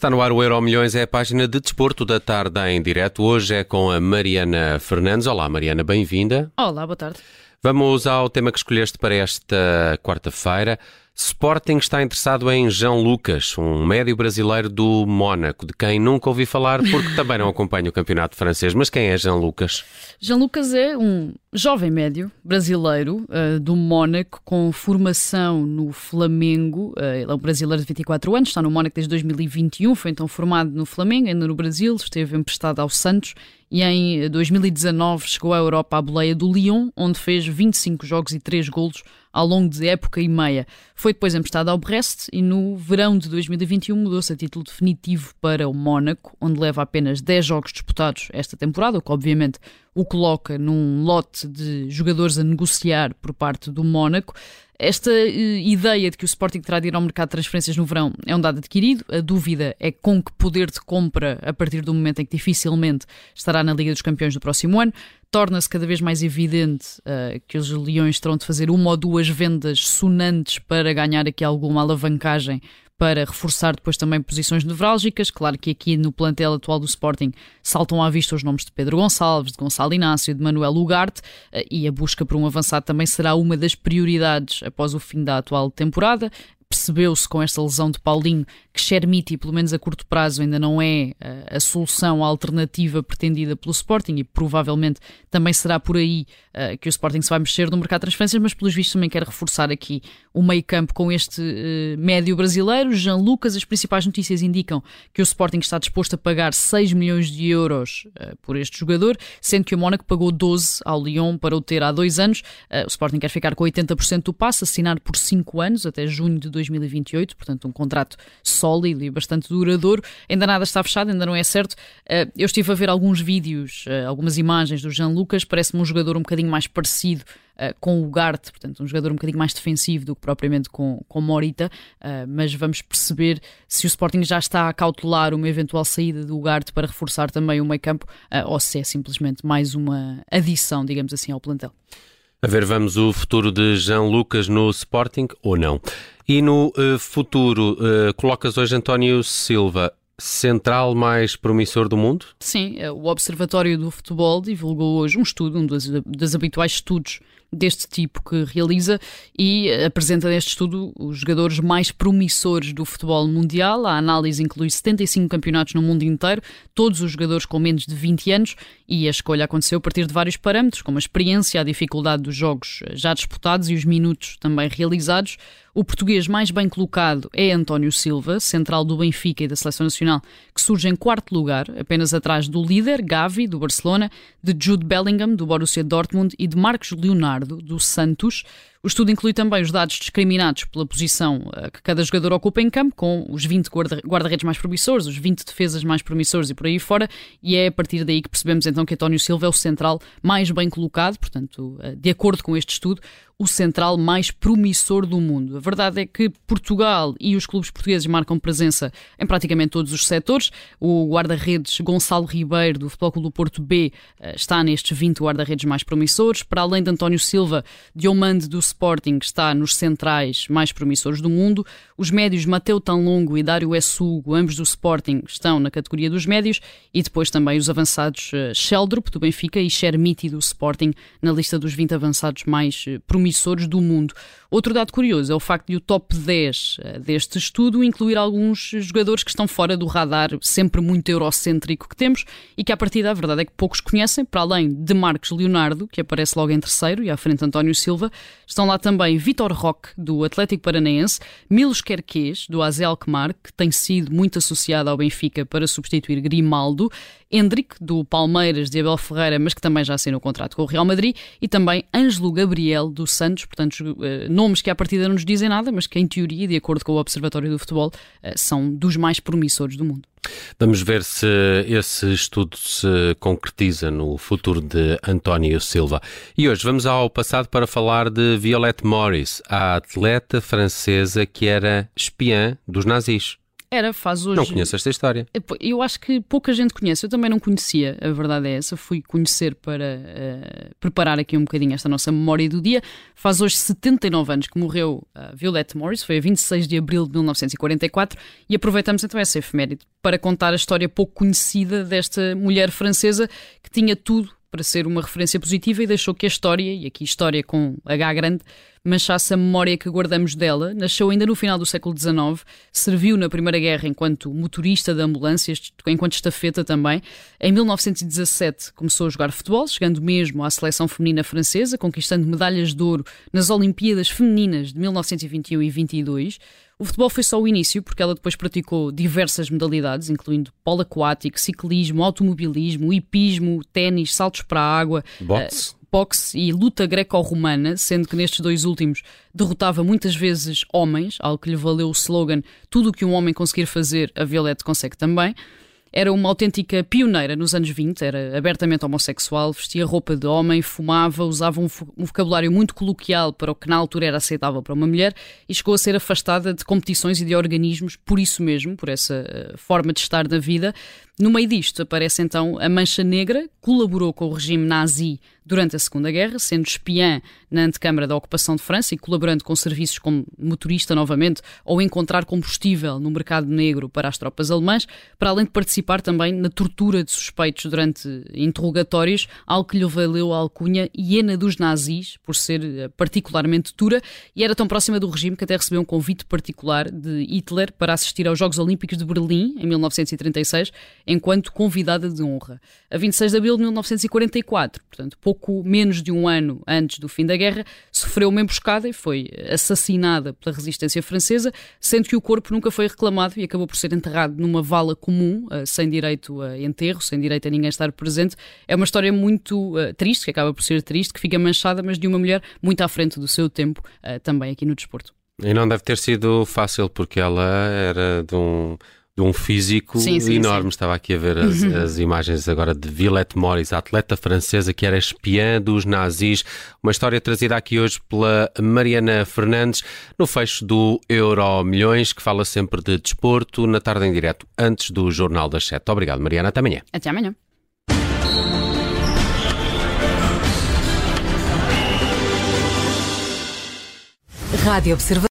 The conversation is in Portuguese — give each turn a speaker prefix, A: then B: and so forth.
A: Está no ar o Euro Milhões, é a página de desporto da tarde em direto. Hoje é com a Mariana Fernandes. Olá, Mariana, bem-vinda.
B: Olá, boa tarde.
A: Vamos ao tema que escolheste para esta quarta-feira. Sporting está interessado em João Lucas, um médio brasileiro do Mónaco, de quem nunca ouvi falar porque também não acompanho o campeonato francês. Mas quem é João Lucas?
B: João Lucas é um jovem médio brasileiro uh, do Mónaco com formação no Flamengo. Uh, ele é um brasileiro de 24 anos, está no Mónaco desde 2021, foi então formado no Flamengo, ainda no Brasil, esteve emprestado ao Santos e em 2019 chegou à Europa à boleia do Lyon, onde fez 25 jogos e 3 golos ao longo de época e meia. Foi depois emprestado ao Brest e no verão de 2021 mudou-se a título definitivo para o Mónaco, onde leva apenas 10 jogos disputados esta temporada, o que obviamente o coloca num lote de jogadores a negociar por parte do Mónaco. Esta uh, ideia de que o Sporting terá de ir ao mercado de transferências no verão é um dado adquirido. A dúvida é com que poder de compra a partir do momento em que dificilmente estará na Liga dos Campeões do próximo ano. Torna-se cada vez mais evidente uh, que os Leões terão de fazer uma ou duas vendas sonantes para ganhar aqui alguma alavancagem para reforçar depois também posições nevrálgicas. Claro que aqui no plantel atual do Sporting saltam à vista os nomes de Pedro Gonçalves, de Gonçalo Inácio, de Manuel Ugarte eh, e a busca por um avançado também será uma das prioridades após o fim da atual temporada percebeu-se com esta lesão de Paulinho que Chermiti, pelo menos a curto prazo, ainda não é uh, a solução a alternativa pretendida pelo Sporting e provavelmente também será por aí uh, que o Sporting se vai mexer no mercado de transferências, mas pelos vistos também quer reforçar aqui o meio campo com este uh, médio brasileiro. Jean Lucas, as principais notícias indicam que o Sporting está disposto a pagar 6 milhões de euros por este jogador, sendo que o Mónaco pagou 12 ao Lyon para o ter há dois anos. o Sporting quer ficar com 80% do passe, assinar por 5 anos, até junho de 2028, portanto um contrato sólido e bastante duradouro. Ainda nada está fechado, ainda não é certo. Eh, eu estive a ver alguns vídeos, eh, algumas imagens do Jean Lucas, parece-me um jogador um bocadinho mais parecido Uh, com o Garte, portanto, um jogador um bocadinho mais defensivo do que propriamente com, com Morita, mas vamos perceber se o Sporting já está a cautelar uma eventual saída do Garte para reforçar também o meio campo ou se é simplesmente mais uma adição, digamos assim, ao plantel.
A: A ver, vamos o futuro de Jean Lucas no Sporting ou não? E no uh, futuro, uh, colocas hoje António Silva central mais promissor do mundo?
B: Sim, eh, o Observatório do Futebol divulgou hoje um estudo, um dos, dos habituais estudos deste tipo que realiza e apresenta neste estudo os jogadores mais promissores do futebol mundial. A análise inclui 75 campeonatos no mundo inteiro, todos os jogadores com menos de 20 anos e a escolha aconteceu a partir de vários parâmetros, como a experiência, a dificuldade dos jogos já disputados e os minutos também realizados. O português mais bem colocado é António Silva, central do Benfica e da Seleção Nacional, que surge em quarto lugar, apenas atrás do líder, Gavi, do Barcelona, de Jude Bellingham, do Borussia Dortmund e de Marcos Leonardo, do Santos. O estudo inclui também os dados discriminados pela posição eh, que cada jogador ocupa em campo, com os 20 guarda-redes mais promissores, os 20 defesas mais promissores e por aí fora, e é a partir daí que percebemos então que António Silva é o central mais bem colocado, portanto, eh, de acordo com este estudo, o central mais promissor do mundo. A verdade é que Portugal e os clubes portugueses marcam presença em praticamente todos os setores. O guarda-redes Gonçalo Ribeiro, do Futebol Clube do Porto B, eh, está nestes 20 guarda-redes mais promissores. Para além de António Silva, Diomande do Sporting está nos centrais mais promissores do mundo. Os médios Mateu Tanlongo e Dário Essugo, ambos do Sporting, estão na categoria dos médios. E depois também os avançados eh, Sheldrup, do Benfica, e Chermiti, do Sporting, na lista dos 20 avançados mais eh, promissores promissores do mundo. Outro dado curioso é o facto de o top 10 eh, deste estudo incluir alguns jogadores que estão fora do radar sempre muito eurocêntrico que temos e que, à partida, a verdade é que poucos conhecem, para além de Marcos Leonardo, que aparece logo em terceiro, e à frente António Silva, estão lá também Vitor Roque, do Atlético Paranaense, Milos Querquês, do AZ Alkmaar, que tem sido muito associado ao Benfica para substituir Grimaldo, Hendrick, do Palmeiras de Abel Ferreira, mas que também já assinou o contrato com o Real Madrid, e também Ângelo Gabriel, do Santos, portanto, eh, nomes que à partida não nos dizem nada, mas que em teoria, de acordo com o Observatório do Futebol, eh, são dos mais promissores do mundo.
A: Vamos ver se esse estudo se concretiza no futuro de António Silva. E hoje vamos ao passado para falar de Violette Morris, a atleta francesa que era espiã dos nazis.
B: Era, faz hoje.
A: Não conheço esta história.
B: Eu acho que pouca gente conhece. Eu também não conhecia, a verdade é essa. Fui conhecer para uh, preparar aqui um bocadinho esta nossa memória do dia. Faz hoje 79 anos que morreu uh, Violette Morris, foi a 26 de abril de 1944, e aproveitamos então essa efeméride para contar a história pouco conhecida desta mulher francesa que tinha tudo para ser uma referência positiva e deixou que a história, e aqui história com H grande, manchasse a memória que guardamos dela. Nasceu ainda no final do século XIX, serviu na Primeira Guerra enquanto motorista de ambulâncias, enquanto estafeta também. Em 1917 começou a jogar futebol, chegando mesmo à seleção feminina francesa, conquistando medalhas de ouro nas Olimpíadas Femininas de 1921 e 22. O futebol foi só o início, porque ela depois praticou diversas modalidades, incluindo polo aquático, ciclismo, automobilismo, hipismo, ténis, saltos para a água.
A: Boxe.
B: Uh, boxe e luta greco-romana, sendo que nestes dois últimos derrotava muitas vezes homens, algo que lhe valeu o slogan Tudo o que um homem conseguir fazer, a Violette consegue também. Era uma autêntica pioneira nos anos 20, era abertamente homossexual, vestia roupa de homem, fumava, usava um, vocabulário muito coloquial para o que na altura era aceitável para uma mulher e chegou a ser afastada de competições e de organismos por isso mesmo, por essa uh, forma de estar na vida. No meio disto aparece então a Mancha Negra, colaborou com o regime nazi durante a Segunda Guerra, sendo espiã na antecâmara da ocupação de França e colaborando com serviços como motorista novamente ou encontrar combustível no mercado negro para as tropas alemãs, para além de participar também na tortura de suspeitos durante interrogatórios, algo que lhe valeu a alcunha hiena dos nazis, por ser eh, particularmente dura, e era tão próxima do regime que até recebeu um convite particular de Hitler para assistir aos Jogos Olímpicos de Berlim, em 1936, enquanto convidada de honra. A 26 de abril de 1944, portanto, pouco menos de um ano antes do fim da guerra, sofreu uma emboscada e foi assassinada pela resistência francesa, sendo que o corpo nunca foi reclamado e acabou por ser enterrado numa vala comum, eh, sem direito a enterro, sem direito a ninguém estar presente. É uma história muito uh, triste, que acaba por ser triste, que fica manchada, mas de uma mulher muito à frente do seu tempo, uh, também aqui no desporto.
A: E não deve ter sido fácil, porque ela era de um um físico sim, sim, enorme. Sim. Estava aqui a ver as, uhum. as, imagens agora de Villette Morris, a atleta francesa que era espiã dos nazis. Uma história trazida aqui hoje pela Mariana Fernandes no fecho do Euro Milhões, que fala sempre de desporto, na tarde em direto, antes do Jornal das Sete. Obrigado, Mariana. Até amanhã.
B: Até amanhã. Rádio Observador.